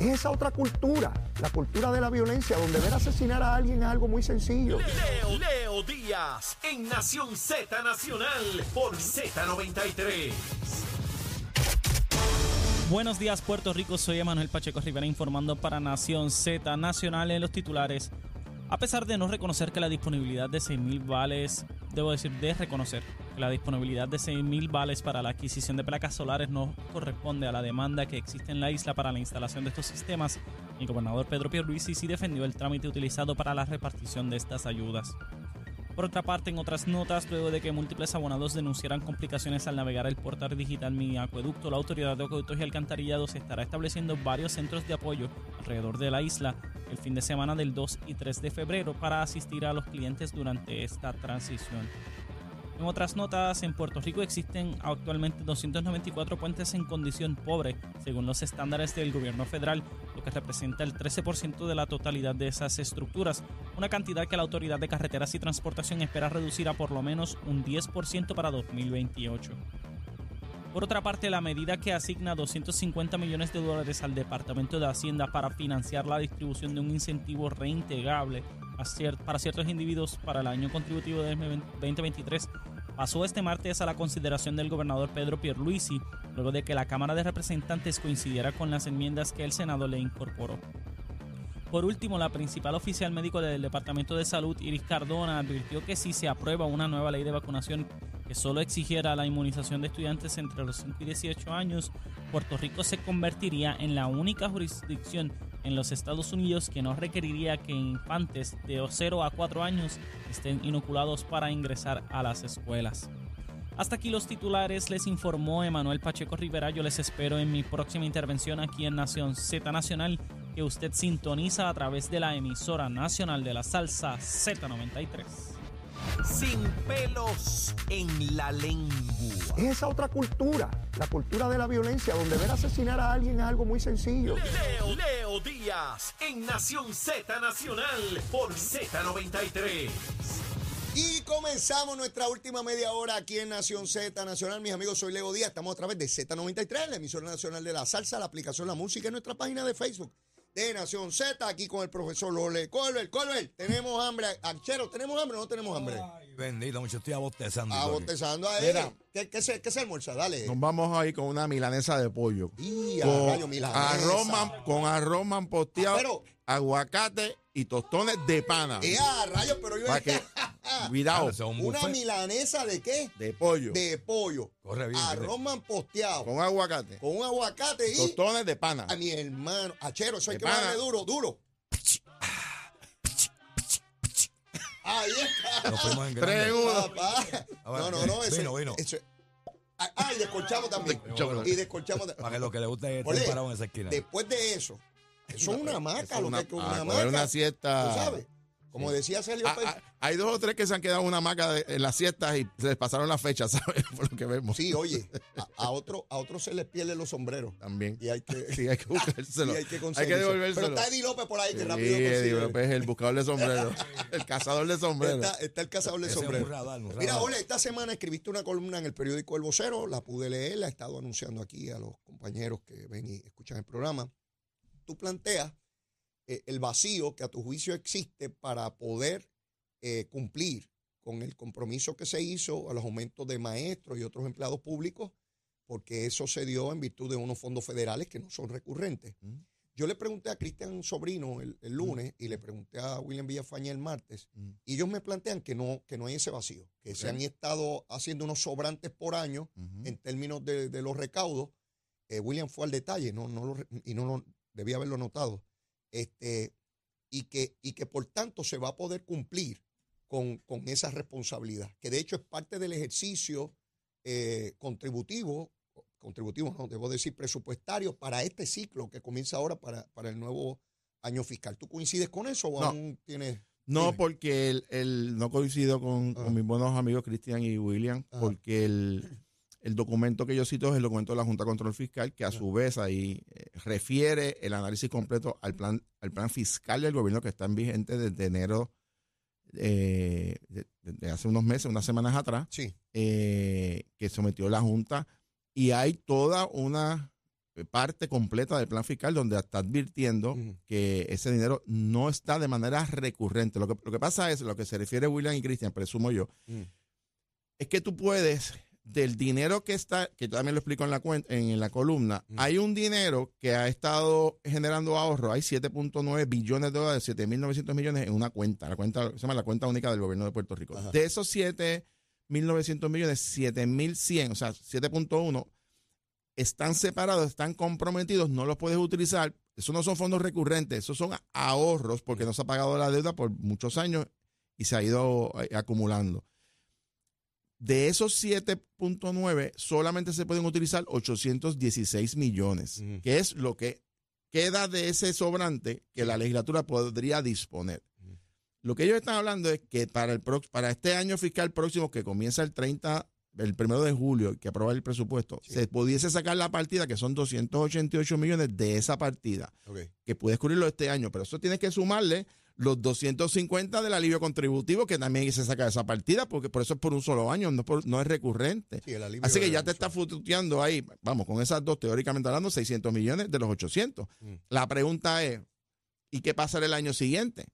Es esa otra cultura, la cultura de la violencia, donde ver asesinar a alguien es algo muy sencillo. Leo, Leo Díaz en Nación Z Nacional por Z93. Buenos días Puerto Rico, soy Emanuel Pacheco Rivera informando para Nación Z Nacional en los titulares. A pesar de no reconocer que la disponibilidad de 6.000 vales, debo decir de reconocer que la disponibilidad de 6.000 vales para la adquisición de placas solares no corresponde a la demanda que existe en la isla para la instalación de estos sistemas, el gobernador Pedro Pierluisi sí defendió el trámite utilizado para la repartición de estas ayudas. Por otra parte, en otras notas, luego de que múltiples abonados denunciaran complicaciones al navegar el portal digital Mi Acueducto, la Autoridad de Acueductos y Alcantarillados estará estableciendo varios centros de apoyo alrededor de la isla el fin de semana del 2 y 3 de febrero para asistir a los clientes durante esta transición. En otras notas, en Puerto Rico existen actualmente 294 puentes en condición pobre, según los estándares del gobierno federal, lo que representa el 13% de la totalidad de esas estructuras, una cantidad que la Autoridad de Carreteras y Transportación espera reducir a por lo menos un 10% para 2028. Por otra parte, la medida que asigna 250 millones de dólares al Departamento de Hacienda para financiar la distribución de un incentivo reintegrable para ciertos individuos para el año contributivo de 2023 pasó este martes a la consideración del gobernador Pedro Pierluisi, luego de que la Cámara de Representantes coincidiera con las enmiendas que el Senado le incorporó. Por último, la principal oficial médico del Departamento de Salud, Iris Cardona, advirtió que si se aprueba una nueva ley de vacunación que solo exigiera la inmunización de estudiantes entre los 5 y 18 años, Puerto Rico se convertiría en la única jurisdicción en los Estados Unidos que no requeriría que infantes de 0 a 4 años estén inoculados para ingresar a las escuelas. Hasta aquí los titulares, les informó Emanuel Pacheco Rivera. Yo les espero en mi próxima intervención aquí en Nación Z Nacional, que usted sintoniza a través de la emisora nacional de la salsa Z93. Sin pelos en la lengua. Es esa otra cultura, la cultura de la violencia, donde ver asesinar a alguien es algo muy sencillo. Leo, Leo Díaz en Nación Z Nacional por Z93. Y comenzamos nuestra última media hora aquí en Nación Z Nacional. Mis amigos, soy Leo Díaz. Estamos a través de Z93, la emisora nacional de la salsa, la aplicación La Música en nuestra página de Facebook de Nación Z, aquí con el profesor Lole Colbert. Colbert, tenemos hambre. Anchero, ¿tenemos hambre o no tenemos hambre? Ay, bendito, mucho estoy abostezando. Abostezando ahí. Mira. ¿Qué, qué, se, ¿Qué se almuerza? Dale. Nos vamos ahí con una milanesa de pollo. Y a Con rayo milanesa. arroz, man- con arroz manposteado, Ah, pero- aguacate y tostones de pana. Y a rayo, pero yo Para que, cuidado, Claro, eso es un Una milanesa de qué? de pollo. De pollo. Corre bien, Arroz manposteado. Con, Con aguacate. un aguacate y. Tostones de pana. A mi hermano. Achero, eso hay De que pana. darle duro, duro. Ahí está. Nos fuimos en grande. No, no, no. Ese, vino, vino. Ah, ah, y descolchamos también. Y descolchamos también. Para que lo que le guste es estar parado en esa esquina. Después de eso, eso es una hamaca, Eso es lo una- que es una hamaca. una siesta. ¿Tú sabes? Como decía Sergio Ah, Pérez. ah, hay dos o tres que se han quedado en una hamaca de- en las siestas y se les pasaron las fechas, ¿sabes? Por lo que vemos. Sí, oye, a, a otro, a otro se les pierden los sombreros. También. Y hay que, Sí, hay que buscárselo. y hay que hay que devolvérselo. Pero está Eddie López por ahí, que Sí, rápido Eddie consigue. López es el buscador de sombrero. el cazador de sombrero. Está, está el cazador de Ese es un sombrero. radar, un Mira. Ole, esta semana escribiste una columna en el periódico El Vocero, la pude leer, la he estado anunciando aquí a los compañeros que ven y escuchan el programa. Tú planteas eh, el vacío que a tu juicio existe para poder eh, cumplir con el compromiso que se hizo a los aumentos de maestros y otros empleados públicos, porque eso se dio en virtud de unos fondos federales que no son recurrentes. Mm. Yo le pregunté a Cristian Sobrino el, el lunes y le pregunté a William Villafaña el martes, Mm. y ellos me plantean que no, que no hay ese vacío, que se han estado haciendo unos sobrantes por año en términos de, de los recaudos. Eh, William fue al detalle no, no lo y no lo, debía haberlo notado. Este, y, que, y que por tanto se va a poder cumplir con, con esa responsabilidad, que de hecho es parte del ejercicio eh, contributivo, contributivo no, debo decir presupuestario para este ciclo que comienza ahora para, para el nuevo año fiscal. ¿Tú coincides con eso o No. aún tienes... No, Dime. porque el, el- no coincido con, Ah. con mis buenos amigos Cristian y William, porque el, el documento que yo cito es el documento de la Junta de Control Fiscal, que a su vez ahí eh, refiere el análisis completo al plan, al plan fiscal del gobierno que está en vigente desde enero eh, de, de hace unos meses, unas semanas atrás, Sí, eh, que sometió la Junta, y hay toda una parte completa del plan fiscal donde está advirtiendo que ese dinero no está de manera recurrente. Lo que, lo que pasa es, lo que se refiere William y Cristian, presumo yo, es que tú puedes, del dinero que está, que yo también lo explico en la, cuen- en la columna, Mm. hay un dinero que ha estado generando ahorro, hay 7.9 billones de dólares, 7.900 millones en una cuenta, la cuenta se llama la cuenta única del gobierno de Puerto Rico. Ajá. De esos 7.900 millones, 7.100, o sea, 7.1 están separados, están comprometidos, no los puedes utilizar. Esos no son fondos recurrentes, esos son ahorros porque no se ha pagado la deuda por muchos años y se ha ido eh, acumulando. De esos 7.9, solamente se pueden utilizar 816 millones, que es lo que queda de ese sobrante que la legislatura podría disponer. Lo que ellos están hablando es que para, el para este año fiscal próximo, que comienza el 30, el primero de julio, que aprueba el presupuesto, Sí. se pudiese sacar la partida, que son 288 millones de esa partida, que puedes cubrirlo este año, pero eso tienes que sumarle los 250 del alivio contributivo, que también se saca de esa partida, porque por eso es por un solo año, no, por- no es recurrente. Sí, Así que ya te está fututeando ahí, vamos, con esas dos, teóricamente hablando, 600 millones de los 800. Mm. La pregunta es, ¿y qué pasará el año siguiente?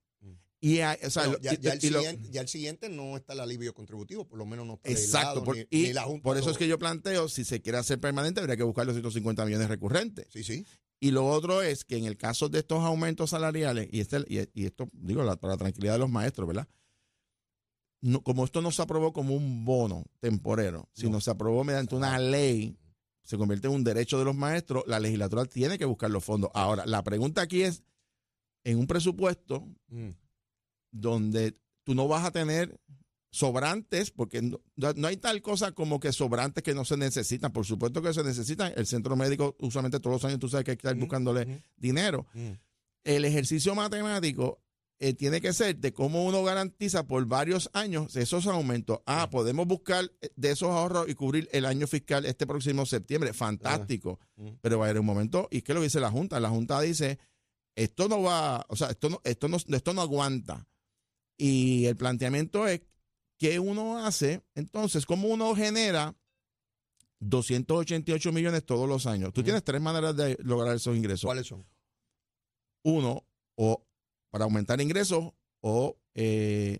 Y, o sea, ya, el y lo- siguiente, ya el siguiente no está el alivio contributivo, por lo menos no está Exacto, legislado, por, ni- y ni la Junta por eso es que yo planteo, si se quiere hacer permanente, habría que buscar los 150 millones recurrentes. Sí, sí. Y lo otro es que en el caso de estos aumentos salariales, y, este, y, y esto, digo, la- para la tranquilidad de los maestros, ¿verdad? No, como esto no se aprobó como un bono temporero, sino se aprobó mediante una ley, se convierte en un derecho de los maestros, la legislatura tiene que buscar los fondos. Ahora, la pregunta aquí es, en un presupuesto Mm. donde tú no vas a tener sobrantes, porque no, no hay tal cosa como que sobrantes que no se necesitan. Por supuesto que se necesitan. El centro médico, usualmente todos los años, tú sabes que hay que estar buscándole mm, dinero. mm. El ejercicio matemático eh, tiene que ser de cómo uno garantiza por varios años esos aumentos. Ah, podemos buscar eh, de esos ahorros y cubrir el año fiscal este próximo septiembre. Fantástico. Pero va a haber un momento, y qué lo dice la Junta. La Junta dice, esto no va, o sea, esto no, esto no, esto no aguanta. Y el planteamiento es, ¿qué uno hace? Entonces, ¿cómo uno genera 288 millones todos los años? Tú tienes tres maneras de lograr esos ingresos. ¿Cuáles son? Uno, o para aumentar ingresos, o eh,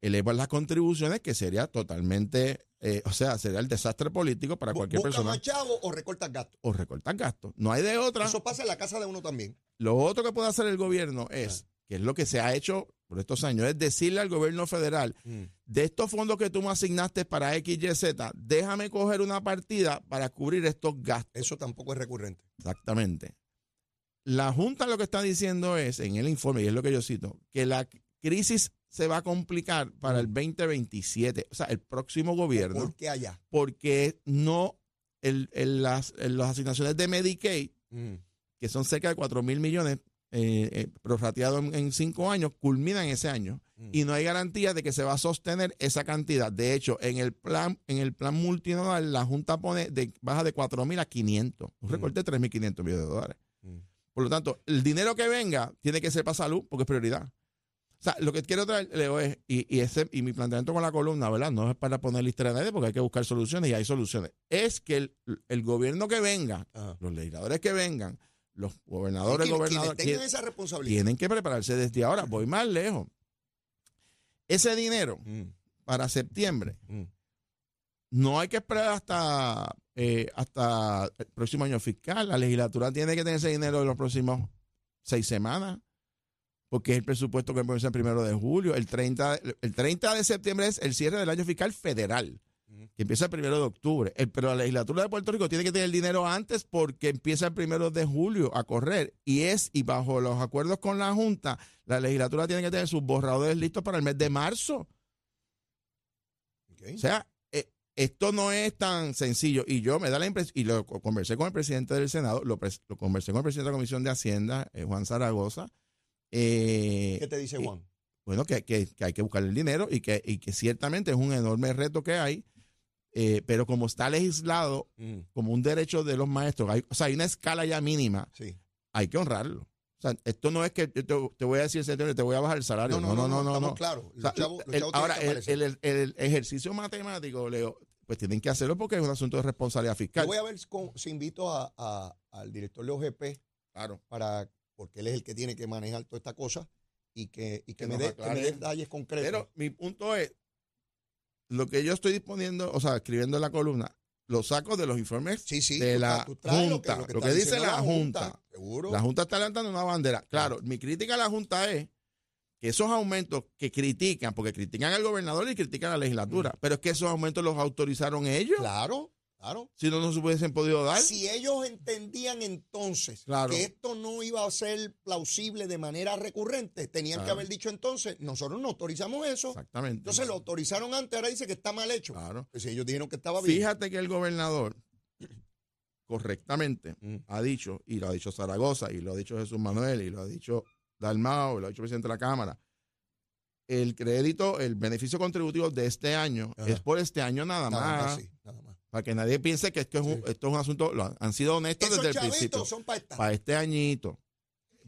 elevar las contribuciones, que sería totalmente, eh, o sea, sería el desastre político para cualquier ¿Busca persona. más chavo o recortas gastos? O recortar gastos. No hay de otra. Eso pasa en la casa de uno también. Lo otro que puede hacer el gobierno es, que es lo que se ha hecho por estos años, es decirle al gobierno federal, de estos fondos que tú me asignaste para X, Y, Z, déjame coger una partida para cubrir estos gastos. Eso tampoco es recurrente. Exactamente. La Junta lo que está diciendo es, en el informe, y es lo que yo cito, que la crisis se va a complicar para el 2027, o sea, el próximo gobierno, ¿Por qué allá? porque no, el, el- las, el- las asignaciones de Medicaid Mm. que son cerca de 4 mil millones eh, eh, prorrateados en, en cinco años, culminan ese año. Mm. Y no hay garantía de que se va a sostener esa cantidad. De hecho, en el plan, en el plan multinodal, la Junta pone de, baja de 4 mil a 500. Un Mm. recorte de 3 mil 500 millones de dólares. Mm. Por lo tanto, el dinero que venga tiene que ser para salud porque es prioridad. O sea, lo que quiero traer, Leo, es, y, y, ese, y mi planteamiento con la columna, ¿verdad? No es para poner lista a nadie porque hay que buscar soluciones y hay soluciones. Es que el, el gobierno que venga, Ajá. los legisladores que vengan, los gobernadores, gobernadores, quienes tengan quien- esa responsabilidad. tienen que prepararse desde ahora. Voy más lejos. Ese dinero Mm, para septiembre mm. no hay que esperar hasta, eh, hasta el próximo año fiscal. La legislatura tiene que tener ese dinero en los próximos seis semanas, porque es el presupuesto que comienza el primero de julio. El 30, el 30 de septiembre es el cierre del año fiscal federal. Que empieza el primero de octubre. El- pero la legislatura de Puerto Rico tiene que tener el dinero antes porque empieza el primero de julio a correr. Y es, y bajo los acuerdos con la Junta, la legislatura tiene que tener sus borradores listos para el mes de marzo. O sea, eh, esto no es tan sencillo. Y yo me da la impresión, y lo co- conversé con el presidente del Senado, lo, lo conversé con el presidente de la Comisión de Hacienda, eh, Juan Zaragoza. eh, ¿Qué te dice Juan? bueno, que, que- que hay que buscar el dinero y que, y que ciertamente es un enorme reto que hay, eh, pero como está legislado Mm, como un derecho de los maestros, hay, o sea, hay una escala ya mínima, Sí. hay que honrarlo. O sea, esto no es que yo te, te voy a decir, señor, te voy a bajar el salario. No, no, no, no, no, estamos no. claros. O sea, Los chavos- los el- ahora, el, el- ejercicio matemático, Leo, pues tienen que hacerlo porque es un asunto de responsabilidad Yo fiscal. voy a ver con- si invito a- a- al director de OGP Claro. para, porque él es el que tiene que manejar toda esta cosa y que, y que, Que me, dé detalles concretos. Pero mi punto es, lo que yo estoy disponiendo, o sea, escribiendo en la columna, lo saco de los informes sí, sí, de la Junta, lo que, dice la Junta. Seguro. La Junta está levantando una bandera. Claro, mi crítica a la Junta es que esos aumentos que critican, porque critican al gobernador y critican a la legislatura, pero es que esos aumentos los autorizaron ellos, Claro, claro. si no, no se hubiesen podido dar. Si ellos entendían entonces Claro. que esto no iba a ser plausible de manera recurrente, tenían que haber dicho entonces, nosotros no autorizamos eso. Exactamente. Entonces lo autorizaron antes, ahora dice que está mal hecho. Claro. Pues si ellos dijeron que estaba bien. Fíjate que el gobernador correctamente Mm. ha dicho, y lo ha dicho Zaragoza, y lo ha dicho Jesús Manuel, y lo ha dicho Dalmao, y lo ha dicho el presidente de la Cámara, el crédito, el beneficio contributivo de este año Ajá. es por este año nada, Nada más. más, sí, nada más. Para que nadie piense que esto es un, Sí. esto es un asunto, lo han- han sido honestos Esos desde el principio. son para este añito.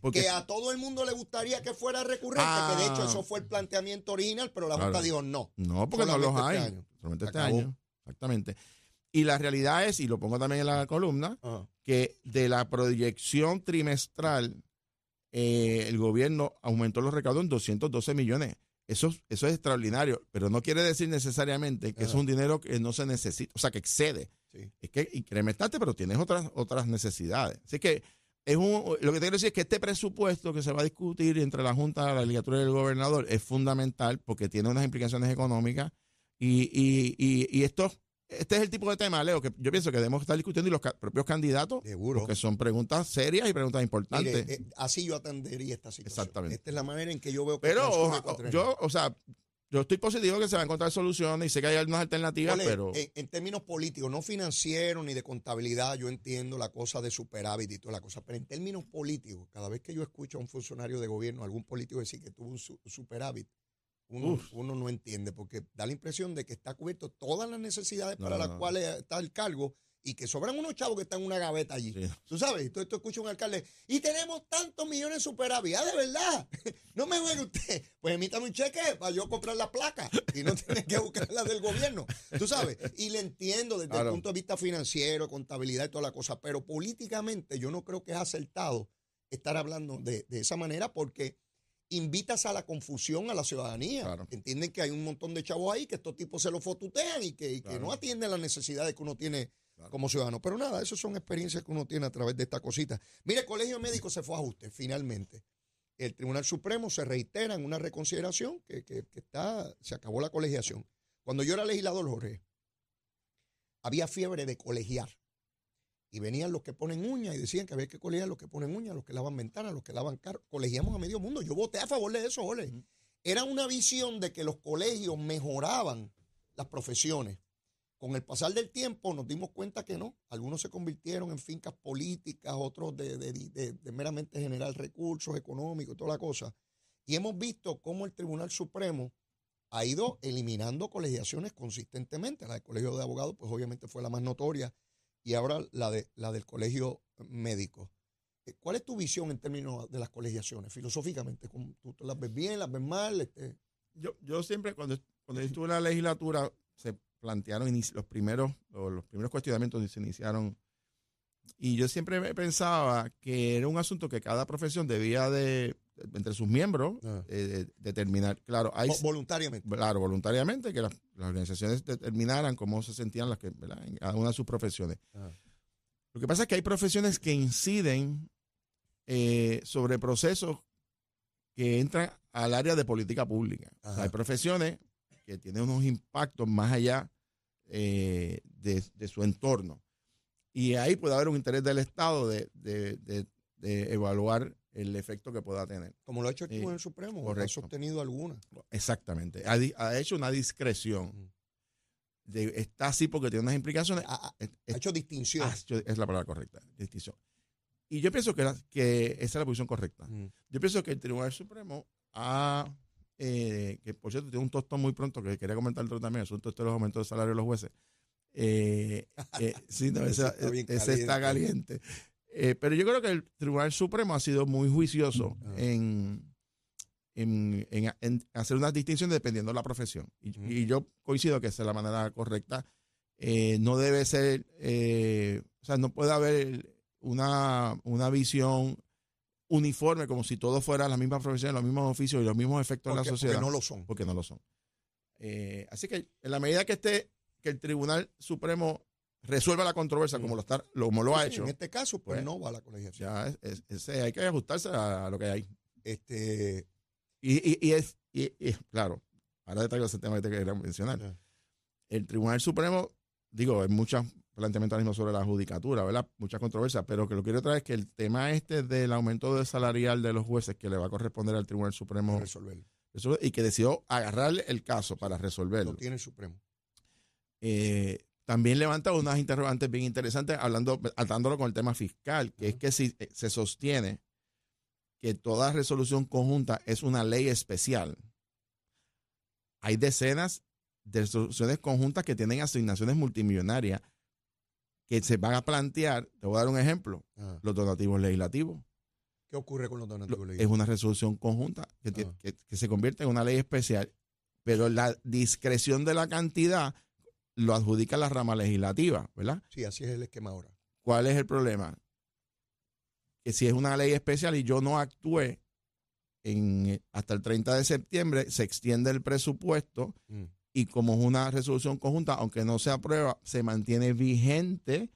Porque que a todo el mundo le gustaría que fuera recurrente, que de hecho Ah. eso fue el planteamiento original, pero la Claro. Junta dijo no. No, porque no los hay. este año. Solamente este acabó. año. Exactamente. Y la realidad es, y lo pongo también en la columna, Ajá. que de la proyección trimestral, eh, el gobierno aumentó los recaudos en 212 millones. Eso, eso es extraordinario, pero no quiere decir necesariamente que Ajá. es un dinero que no se necesita, o sea, que excede. Sí. Es que incrementaste, pero tienes otras, otras necesidades. Así que es un, lo que te quiero decir es que este presupuesto que se va a discutir entre la Junta, la legislatura y el gobernador es fundamental porque tiene unas implicaciones económicas y, y, y, y esto, este es el tipo de tema, Leo, que yo pienso que debemos estar discutiendo y los ca- propios candidatos, Seguro. porque son preguntas serias y preguntas importantes. Mire, eh, así yo atendería esta situación. Exactamente. Esta es la manera en que yo veo que pero oja- yo, o sea, yo estoy positivo que se van a encontrar soluciones y sé que hay algunas alternativas, Ole, pero... en, en términos políticos, no financieros ni de contabilidad, yo entiendo la cosa de superávit y toda la cosa, pero en términos políticos, cada vez que yo escucho a un funcionario de gobierno, algún político decir que tuvo un su- superávit, uno, no entiende, porque da la impresión de que está cubierto todas las necesidades No, para no, las no. cuales está el cargo y que sobran unos chavos que están en una gaveta allí. Sí. Tú sabes, entonces tú escuchas a un alcalde, y tenemos tantos millones de superávit. Ah, de verdad. No me juegue usted. Pues emítame un cheque para yo comprar la placa y no tener que buscar la del gobierno. Tú sabes, y le entiendo desde Claro. el punto de vista financiero, contabilidad y toda la cosa, pero políticamente yo no creo que es acertado estar hablando de, de esa manera porque invitas a la confusión a la ciudadanía. Claro. Entienden que hay un montón de chavos ahí que estos tipos se lo fotutean y que, y que Claro. no atienden las necesidades que uno tiene Claro. como ciudadano. Pero nada, esas son experiencias que uno tiene a través de esta cosita. Mire, el Colegio Médico se fue a ajuste, finalmente. El Tribunal Supremo se reitera en una reconsideración que, que- que está, se acabó la colegiación. Cuando yo era legislador, Jorge, había fiebre de colegiar. Y venían los que ponen uñas y decían que había que colegiar los que ponen uñas, los que lavan ventanas, los que lavan carros. Colegiamos a medio mundo. Yo voté a favor de eso, Jorge. Era una visión de que los colegios mejoraban las profesiones. Con el pasar del tiempo nos dimos cuenta que no. Algunos se convirtieron en fincas políticas, otros de, de- de- de meramente generar recursos económicos, toda la cosa. Y hemos visto cómo el Tribunal Supremo ha ido eliminando colegiaciones consistentemente. La del Colegio de Abogados, pues obviamente fue la más notoria, y ahora la, de, la del Colegio Médico. Eh, ¿Cuál es tu visión en términos de las colegiaciones, filosóficamente? ¿Cómo ¿Tú, las ves bien, las ves mal? Este, Yo, yo siempre, cuando, cuando estuve en la legislatura, se plantearon los primeros, los primeros cuestionamientos se iniciaron. Y yo siempre pensaba que era un asunto que cada profesión debía de, entre sus miembros, Ah. eh, de- determinar. Claro, hay, vo- voluntariamente. claro, voluntariamente, que las, las organizaciones determinaran cómo se sentían las que, ¿verdad? en cada una de sus profesiones. Ajá. Lo que pasa es que hay profesiones que inciden eh, sobre procesos que entran al área de política pública. O sea, Ajá. hay profesiones que tienen unos impactos más allá eh, de, de su entorno. Y ahí puede haber un interés del Estado de- de- de evaluar el efecto que pueda tener. Como lo ha hecho el Tribunal Supremo, ha sostenido alguna. Exactamente. Ha, ha hecho una discreción. De, está así porque tiene unas implicaciones. Ha, ha- Es- ha es- hecho distinción. ah, es la palabra correcta, distinción. Y yo pienso que, la- que esa es la posición correcta. Yo pienso que el Tribunal Supremo ha, eh, que por cierto tiene un tostón muy pronto que quería comentar también, asunto este de los aumentos de salario de los jueces. Eh, eh, sí, no, Ese está ese está caliente. Eh, pero yo creo que el Tribunal Supremo ha sido muy juicioso Ah. en, en, en- en hacer unas distinciones dependiendo de la profesión. Y, yo coincido que esa es la manera correcta. eh, no debe ser, eh, o sea, no puede haber una, una visión uniforme como si todo fuera la misma profesión, los mismos oficios y los mismos efectos en la sociedad porque no lo son. porque no lo son. Así que en la medida que esté, que el Tribunal Supremo resuelva la controversia como lo está, lo- como lo ha Sí, hecho, En este caso, pues, Pues, no va a la colegiación. ya es- es- ese hay que ajustarse a, a lo que hay. Este, Y, y- y es, y- claro, ahora traigo ese tema que te quería mencionar. El Tribunal Supremo, digo, hay muchos planteamientos ahora mismo sobre la judicatura, ¿verdad? Muchas controversias, pero que lo quiero traer es que el tema este del aumento de salarial de los jueces que le va a corresponder al Tribunal Supremo resolverlo. resolver, y que decidió agarrarle el caso para resolverlo. Lo tiene el Supremo. eh, también levanta unas interrogantes bien interesantes, hablando, atándolo con el tema fiscal, que es que si eh, se sostiene que toda resolución conjunta es una ley especial, hay decenas de resoluciones conjuntas que tienen asignaciones multimillonarias que se van a plantear, te voy a dar un ejemplo, Ajá. los donativos legislativos. ¿Qué ocurre con los Lo- donativos es legislativos? una resolución conjunta que, Ah. que- que se convierte en una ley especial, pero la discreción de la cantidad lo adjudica la rama legislativa, ¿verdad? Sí, así es el esquema ahora. ¿Cuál es el problema? Que si es una ley especial y yo no actué en, hasta el 30 de septiembre, se extiende el presupuesto Mm. y como es una resolución conjunta, aunque no se aprueba, se mantiene vigente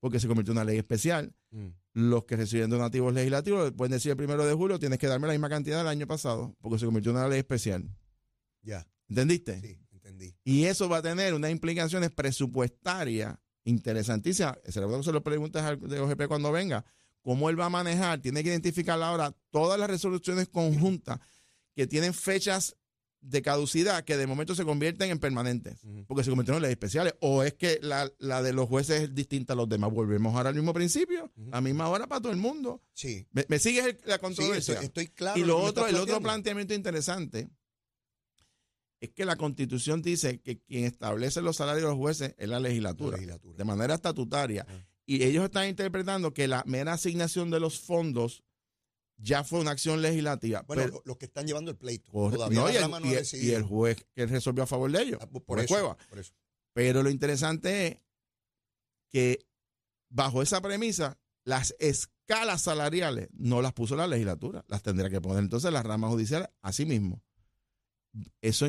porque se convirtió en una ley especial. Mm. Los que reciben donativos legislativos pueden decir el primero de julio tienes que darme la misma cantidad del año pasado porque se convirtió en una ley especial. Ya, ¿Entendiste? sí, entendí. Y eso va a tener unas implicaciones presupuestarias interesantísimas. Se lo se lo preguntas al de OGP cuando venga. ¿Cómo él va a manejar? Tiene que identificar ahora todas las resoluciones conjuntas que tienen fechas de caducidad que de momento se convierten en permanentes porque se convirtieron en leyes especiales. O es que la, la de los jueces es distinta a los demás. Volvemos ahora al mismo principio, Ujú. a misma hora para todo el mundo. Sí, ¿Me, me sigues el- la sí controversia? estoy, estoy claro. y lo otro, el otro planteamiento interesante es que la constitución dice que quien establece los salarios de los jueces es la legislatura, La legislatura. de manera estatutaria. Ah. Y ellos están interpretando que la mera asignación de los fondos ya fue una acción legislativa. Bueno, pero- lo- los que están llevando el pleito. por- Todavía no, y, el, Rama no y ha el- decidido. y el juez que resolvió a favor de ellos, Ah, por, por eso, Cueva. por eso. Pero lo interesante es que bajo esa premisa, las escalas salariales no las puso la legislatura, las tendrá que poner entonces la rama judicial a sí mismo. ¿Eso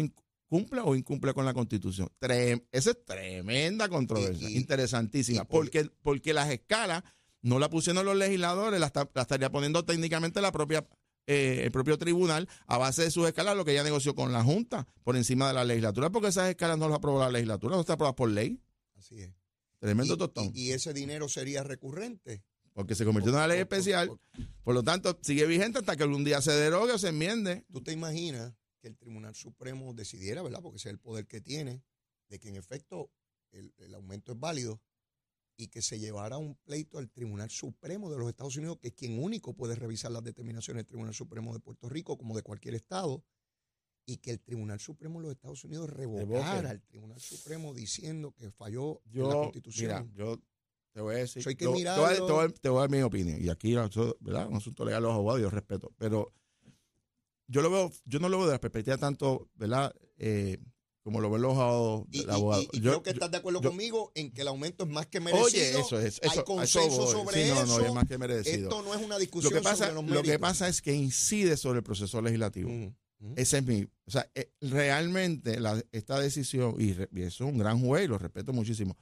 cumple o incumple con la constitución? Trem- esa es tremenda controversia, Y- y- interesantísima, y por- porque, porque las escalas no la pusieron los legisladores, la, está- la estaría poniendo técnicamente la propia eh, el propio tribunal a base de sus escalas, lo que ya negoció con la Junta por encima de la legislatura, porque esas escalas no las aprobó la legislatura, no están aprobadas por ley. Así es. Tremendo y, tostón. y- ese dinero sería recurrente. porque se convirtió en una ley Por- por- especial. por- Por lo tanto, sigue vigente hasta que algún día se derogue o se enmiende. Tú te imaginas que el Tribunal Supremo decidiera, ¿verdad? Porque ese es el poder que tiene, de que en efecto el, el aumento es válido y que se llevara un pleito al Tribunal Supremo de los Estados Unidos, que es quien único puede revisar las determinaciones del Tribunal Supremo de Puerto Rico, como de cualquier estado, y que el Tribunal Supremo de los Estados Unidos revocara al Tribunal Supremo diciendo que falló en la Constitución. mira, yo te voy a decir. Eso hay que yo-. Te voy, a, te voy a- te voy a dar mi opinión. Y aquí, ¿verdad? Un asunto legal, los abogados, yo respeto. Pero yo lo veo, yo no lo veo de la perspectiva tanto, ¿verdad? Eh, como lo ven los abogados. Y, y Yo- creo que estás de acuerdo yo- conmigo en que el aumento es más que merecido. Oye, eso es. Eso, hay eso consenso sobre Sí, no, eso. no, es más que merecido. Esto no es una Lo discusión que, pasa, sobre los lo que pasa es que incide sobre el proceso legislativo. Ujú, ujú. Ese es mi. O sea, eh, realmente la- esta decisión, y, re- y eso es un gran juez, y lo respeto muchísimo,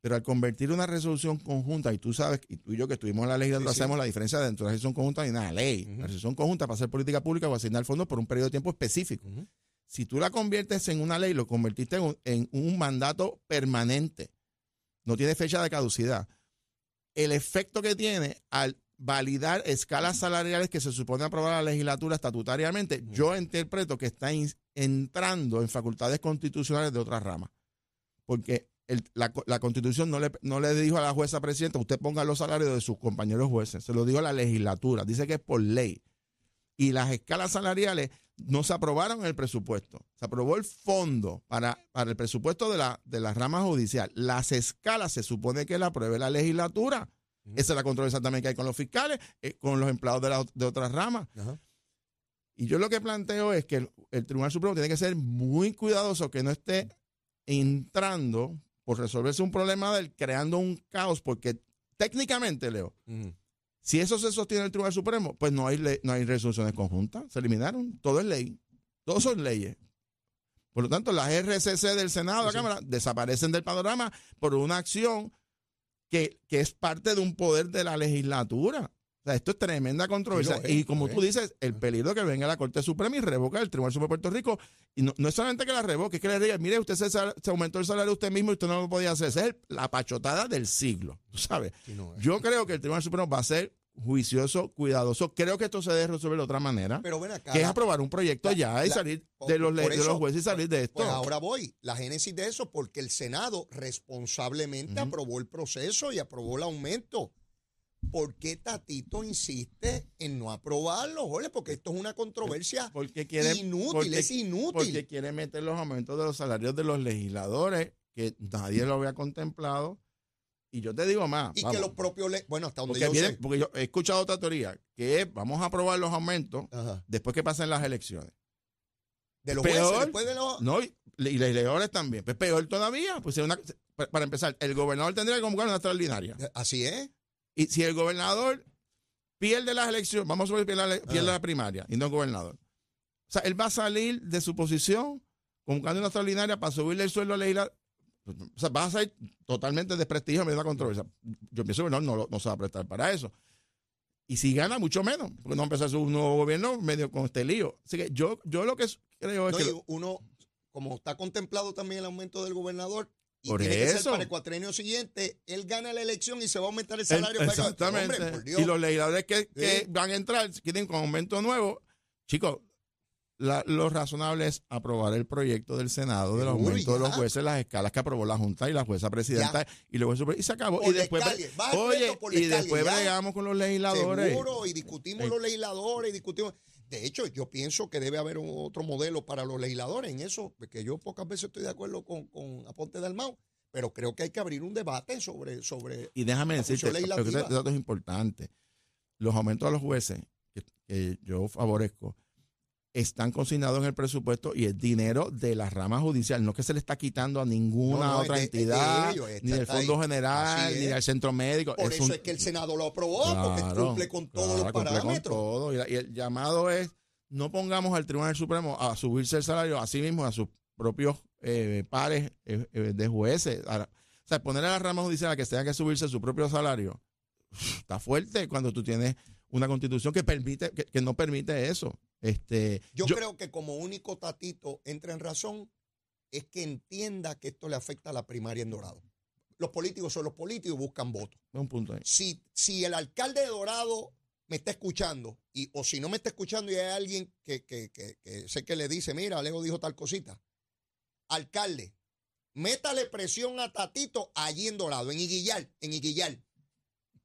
pero al convertir una resolución conjunta, y tú sabes, y tú y yo que estuvimos en la legislatura, Sí, sí. sabemos la diferencia dentro de la resolución conjunta y una ley. Ujú. La resolución conjunta para hacer política pública o asignar fondos por un periodo de tiempo específico. Si tú la conviertes en una ley, lo convertiste en un, en un mandato permanente, no tiene fecha de caducidad. El efecto que tiene al validar escalas salariales que se supone aprobar la legislatura estatutariamente, yo interpreto que está in- entrando en facultades constitucionales de otras ramas. Porque el- la, la constitución no le, no le dijo a la jueza presidenta, usted ponga los salarios de sus compañeros jueces, se lo dijo a la legislatura, dice que es por ley. Y las escalas salariales no se aprobaron en el presupuesto. Se aprobó el fondo para, para el presupuesto de la, de la rama judicial. Las escalas se supone que la apruebe la legislatura. Esa es la controversia también que hay con los fiscales, eh, con los empleados de, la- de otras ramas. Y yo lo que planteo es que el, el Tribunal Supremo tiene que ser muy cuidadoso que no esté entrando por resolverse un problema del creando un caos, porque técnicamente, Leo, si eso se sostiene en el Tribunal Supremo, pues no hay, no hay resoluciones conjuntas, se eliminaron, todo es ley, todos son leyes. Por lo tanto, las RCC del Senado, la Cámara, desaparecen del panorama por una acción que, que es parte de un poder de la legislatura esto es tremenda controversia. y como tú dices, el peligro que venga la Corte Suprema y revoca el Tribunal Supremo de Puerto Rico. Y no, es solamente que la revoque, es que le diga, mire, usted se, aumentó el salario usted mismo y usted no lo podía hacer. Esa es la pachotada del siglo. ¿tú sabes? Yo creo que el Tribunal Supremo va a ser juicioso, cuidadoso. Creo que esto se debe resolver de otra manera. Pero ven acá, que es aprobar un proyecto ya y salir de los, de los jueces y salir de esto. Pues ahora voy. La génesis de eso, porque el Senado responsablemente aprobó el proceso y aprobó el aumento. ¿Por qué Tatito insiste en no aprobarlo, Jorge? Porque esto es una controversia porque quiere, inútil, es inútil. Porque quiere meter los aumentos de los salarios de los legisladores, que nadie lo había contemplado. Y yo te digo más. Y que los propios. bueno, hasta donde porque yo sé. Porque yo he escuchado otra teoría, que es: vamos a aprobar los aumentos después que pasen las elecciones. De los jueces, después de los. No, y, los legisladores también. Pues peor todavía. Pues una, para empezar, el gobernador tendría que convocar una extraordinaria. Así es. Y si el gobernador pierde las elecciones, vamos a ver, pierde, pierde la primaria y no el gobernador. O sea, él va a salir de su posición convocando una extraordinaria para subirle el sueldo a legislar. O sea, va a salir totalmente desprestigio medio de la controversia. Yo pienso que no, no, no se va a prestar para eso. Y si gana, mucho menos, porque no empezar su nuevo gobierno medio con este lío. Así que yo, yo lo que creo es que. Uno, como está contemplado también el aumento del gobernador, y Por tiene eso. Que ser para el cuatrienio siguiente, él gana la elección y se va a aumentar el salario. exactamente. y los legisladores que, van a entrar, quieren con aumento nuevo, chicos, lo razonable es aprobar el proyecto del Senado del aumento de los jueces, las escalas que aprobó la Junta y la jueza presidenta y luego y se acabó. y después, oye, y después bregamos con los legisladores. Seguro, y discutimos los legisladores y discutimos. De hecho, yo pienso que debe haber otro modelo para los legisladores en eso, porque yo pocas veces estoy de acuerdo con, con Aponte Dalmau, pero creo que hay que abrir un debate sobre. sobre y déjame decirte, este dato es importante. Los aumentos a los jueces, que yo favorezco, están consignados en el presupuesto y es dinero de la rama judicial, no que se le está quitando a ninguna otra entidad, ni del Fondo General, ni del Centro Médico. Por eso es que el Senado lo aprobó, porque cumple con todos los parámetros. todo. Y, el llamado es, no pongamos al Tribunal Supremo a subirse el salario a sí mismo, a sus propios eh, pares eh, eh, de jueces. o sea, poner a la rama judicial a que tenga que subirse su propio salario, está fuerte cuando tú tienes una constitución que permite que, no permite eso. Este, yo, creo que como único tatito entra en razón es que entienda que esto le afecta a la primaria en Dorado. Los políticos son los políticos y buscan votos. Un punto ahí. Si, si el alcalde de Dorado me está escuchando, y, o si no me está escuchando y hay alguien que, que, que, sé que le dice, mira, Alejo dijo tal cosita. Alcalde, métale presión a Tatito allí en Dorado, en Iguillar, en Iguillar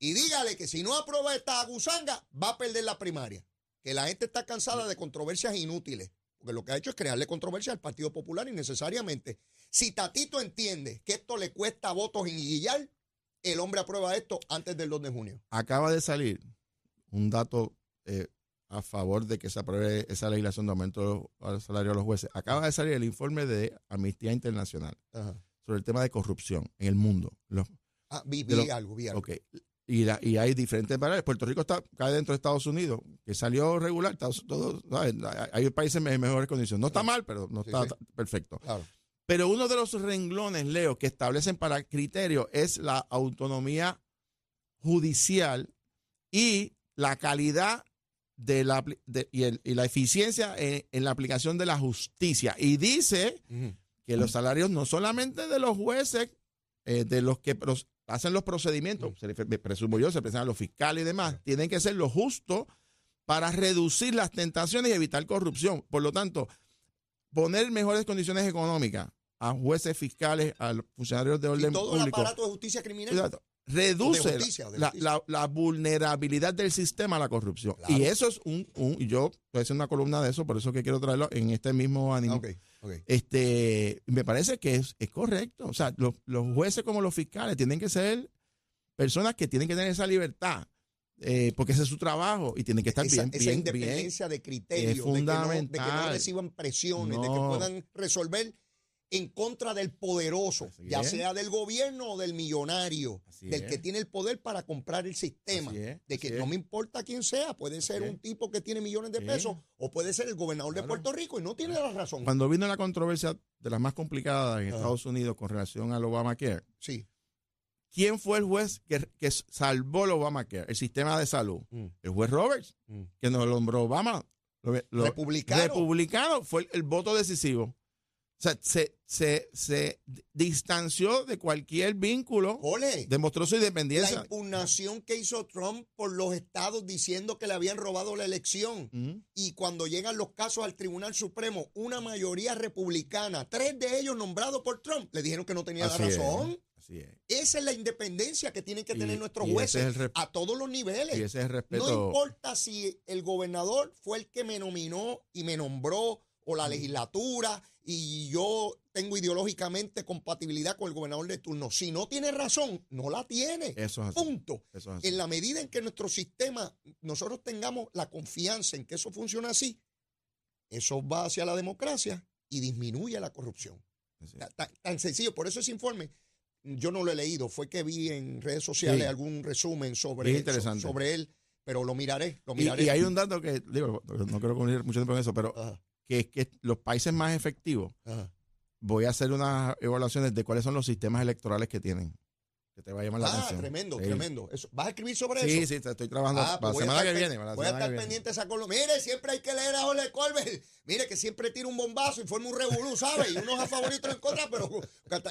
y dígale que si no aprueba esta gusanga, va a perder la primaria. Que la gente está cansada de controversias inútiles. Porque lo que ha hecho es crearle controversia al Partido Popular innecesariamente. Si Tatito entiende que esto le cuesta votos en Guillar, el hombre aprueba esto antes del 2 de junio. Acaba de salir un dato eh, a favor de que se apruebe esa legislación de aumento al salario de los jueces. Acaba de salir el informe de Amnistía Internacional sobre el tema de corrupción en el mundo. ah, vi, algo, vi algo. Okay. Y, y, hay diferentes variables. Puerto Rico está cae dentro de Estados Unidos, que salió regular. Todo, hay países en mejores condiciones. No está mal, pero no está perfecto. Pero uno de los renglones, Leo, que establecen para criterio es la autonomía judicial y la calidad de la, y, la eficiencia en, la aplicación de la justicia. Y dice que los salarios no solamente de los jueces, eh, de los que hacen los procedimientos, se presumo yo, se presentan los fiscales y demás, tienen que ser lo justo para reducir las tentaciones y evitar corrupción. Por lo tanto, poner mejores condiciones económicas a jueces fiscales, a los funcionarios de orden y todo público. el aparato de justicia criminal. Reduce la, vulnerabilidad del sistema a la corrupción. Y eso es un, un, yo voy a hacer una columna de eso, por eso que quiero traerlo en este mismo ánimo. Este, me parece que es, correcto. O sea, los, jueces como los fiscales tienen que ser personas que tienen que tener esa libertad. Eh, porque ese es su trabajo y tienen que estar bien, esa independencia de criterio, de que, no, reciban presiones, de que puedan resolver en contra del poderoso, Así ya es. sea del gobierno o del millonario, Así del es. que tiene el poder para comprar el sistema. Es, de que no me importa quién sea, puede ser un tipo que tiene millones de Sí. pesos o puede ser el gobernador de. Puerto Rico y no tiene la razón. Cuando vino la controversia de las más complicadas en. Estados Unidos con relación al Obamacare, Sí. ¿quién fue el juez que, que salvó el Obamacare, el sistema de salud? Mm. El juez Roberts, Mm. que nos lo nombró Obama. Lo- lo- Republicano. republicano fue el, el voto decisivo. O sea, se, se, se distanció de cualquier vínculo, Ole, demostró su la independencia. impugnación que hizo Trump por los estados diciendo que le habían robado la elección. Ujú. Y cuando llegan los casos al Tribunal Supremo, una mayoría republicana, tres de ellos nombrados por Trump, le dijeron que no tenía Así la es, razón. así es. Esa es la independencia que tienen que Y- tener nuestros y jueces a todos los niveles. Y ese es el No importa si el gobernador fue el que me nominó y me nombró o la legislatura y yo tengo ideológicamente compatibilidad con el gobernador de turno. Si no tiene razón, no la tiene. Eso es así. Punto. Eso es así. En la medida en que nuestro sistema, nosotros tengamos la confianza en que eso funciona así, eso va hacia la democracia y disminuye la corrupción. Tan, sencillo. Por eso ese informe, yo no lo he leído. Fue que vi en redes sociales Sí. algún resumen sobre, Bien interesante. so- sobre él, pero lo miraré, lo Y, miraré. y hay un dato que, digo, no quiero poner mucho tiempo en eso, pero Ajá, que es que los países más efectivos, ajá. voy a hacer unas evaluaciones de cuáles son los sistemas electorales que tienen. Que te va a llamar la Ah, atención. tremendo, Sí. tremendo. Eso, ¿Vas a escribir sobre Sí, eso? sí, te estoy trabajando Ah, para pues la a semana estar que viene. para la Voy a estar que viene. pendiente de esa columna. Mire, siempre hay que leer a Jorge Colbert. Mire, que siempre tira un bombazo y forma un revolú, ¿sabes? Y unos a favor y otros en contra, pero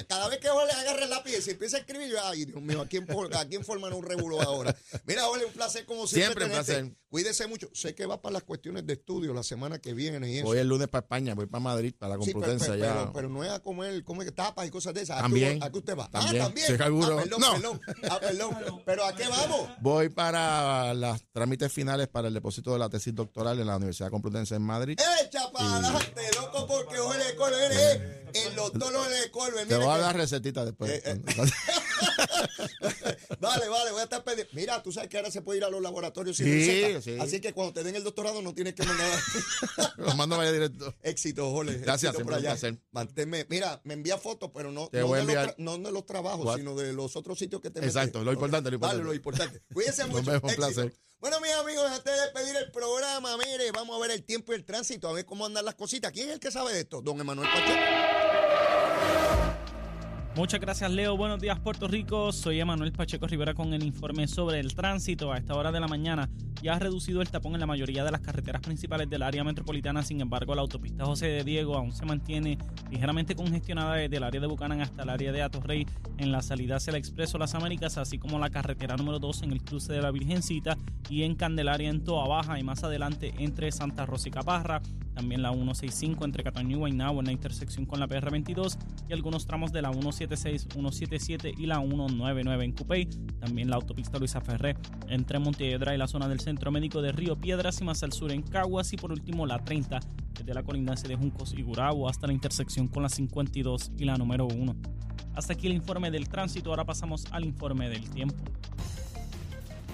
cada, vez que Jorge agarre el lápiz y empieza a escribir, yo, ay, Dios mío, ¿a quién, for- a quién forman un revolú ahora? Mira, Jorge, un placer como siempre. Siempre un placer. Cuídese mucho. Sé que va para las cuestiones de estudio la semana que viene y eso. Voy el lunes para España, voy para Madrid, para la Sí, pero, Complutense pero, pero- pero no es a comer, comer tapas y cosas de esas. ¿A qué- También. ¿A qué usted va? También. Ah, también. Sí, seguro. Ah, perdón, No. perdón. Ah, perdón. ¿Pero a qué vamos? Voy para los trámites finales para el depósito de la tesis doctoral en la Universidad Complutense en Madrid. Echa para adelante, loco, porque Jorge Colbert es el doctor Jorge Colbert. Te voy a dar recetitas después. Vale, vale, voy a estar pendiente. Mira, tú sabes que ahora se puede ir a los laboratorios sin Sí, receta. sí. Así que cuando te den el doctorado no tienes que mandar Los mando vaya directo. éxito, Jorge. Gracias, éxito allá. placer. Manténme, mira, me envía fotos, pero no, Te no, voy de los enviar- tra- no de los trabajos, What? sino de los otros sitios que te metes. Exacto, lo importante, lo importante. Vale, lo importante. Cuídense mucho. vemos, un placer. Bueno, mis amigos, antes de despedir el programa, mire, vamos a ver el tiempo y el tránsito, a ver cómo andan las cositas. ¿Quién es el que sabe de esto? Don Emanuel Pacheco. Muchas gracias, Leo. Buenos días, Puerto Rico. Soy Emanuel Pacheco Rivera con el informe sobre el tránsito. A esta hora de la mañana ya ha reducido el tapón en la mayoría de las carreteras principales del área metropolitana. Sin embargo, la autopista José de Diego aún se mantiene ligeramente congestionada desde el área de Bucanan hasta el área de Atorrey en la salida hacia el Expreso Las Américas, así como la carretera número 2 en el cruce de la Virgencita y en Candelaria en Toa Baja y más adelante entre Santa Rosa y Caparra. También la 165 entre Cataño y Guaynabo en la intersección con la PR22 y algunos tramos de la 176, 177 y la 199 en Cupey. También la autopista Luisa Ferré entre Montiedra y la zona del Centro Médico de Río Piedras y más al sur en Caguas. Y por último la 30 desde la colindancia de Juncos y Gurabo hasta la intersección con la 52 y la número 1. Hasta aquí el informe del tránsito. Ahora pasamos al informe del tiempo.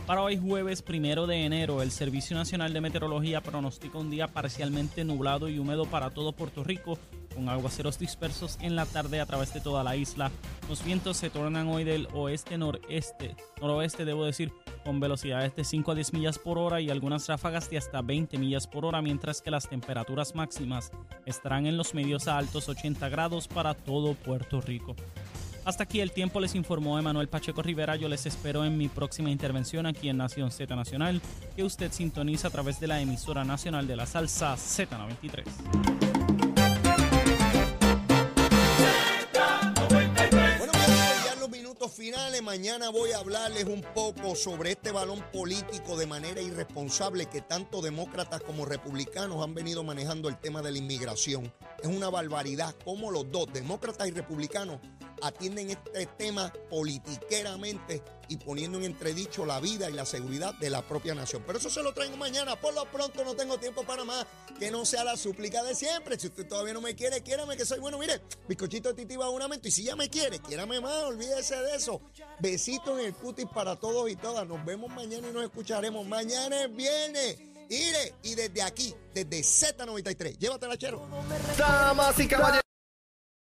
Para hoy jueves primero de enero, el Servicio Nacional de Meteorología pronostica un día parcialmente nublado y húmedo para todo Puerto Rico, con aguaceros dispersos en la tarde a través de toda la isla. Los vientos se tornan hoy del oeste-noreste, noroeste debo decir, con velocidades de 5 a 10 millas por hora y algunas ráfagas de hasta 20 millas por hora, mientras que las temperaturas máximas estarán en los medios a altos 80 grados para todo Puerto Rico. Hasta aquí el tiempo les informó Emanuel Pacheco Rivera. Yo les espero en mi próxima intervención aquí en Nación Z Nacional, que usted sintoniza a través de la emisora nacional de la salsa Z93. Bueno, ya ya en los minutos finales, mañana voy a hablarles un poco sobre este balón político de manera irresponsable que tanto demócratas como republicanos han venido manejando el tema de la inmigración. Es una barbaridad cómo los dos, demócratas y republicanos, atienden este tema politiqueramente y poniendo en entredicho la vida y la seguridad de la propia nación. Pero eso se lo traigo mañana. Por lo pronto no tengo tiempo para más. Que no sea la súplica de siempre. Si usted todavía no me quiere, quiérame que soy bueno. Mire, bizcochito de titi va un. Y si ya me quiere, quiérame más. Olvídese de eso. Besitos en el cutis para todos y todas. Nos vemos mañana y nos escucharemos. Mañana es viernes. Ire, y desde aquí, desde Z93, llévatela, chero. Damas y caballeros.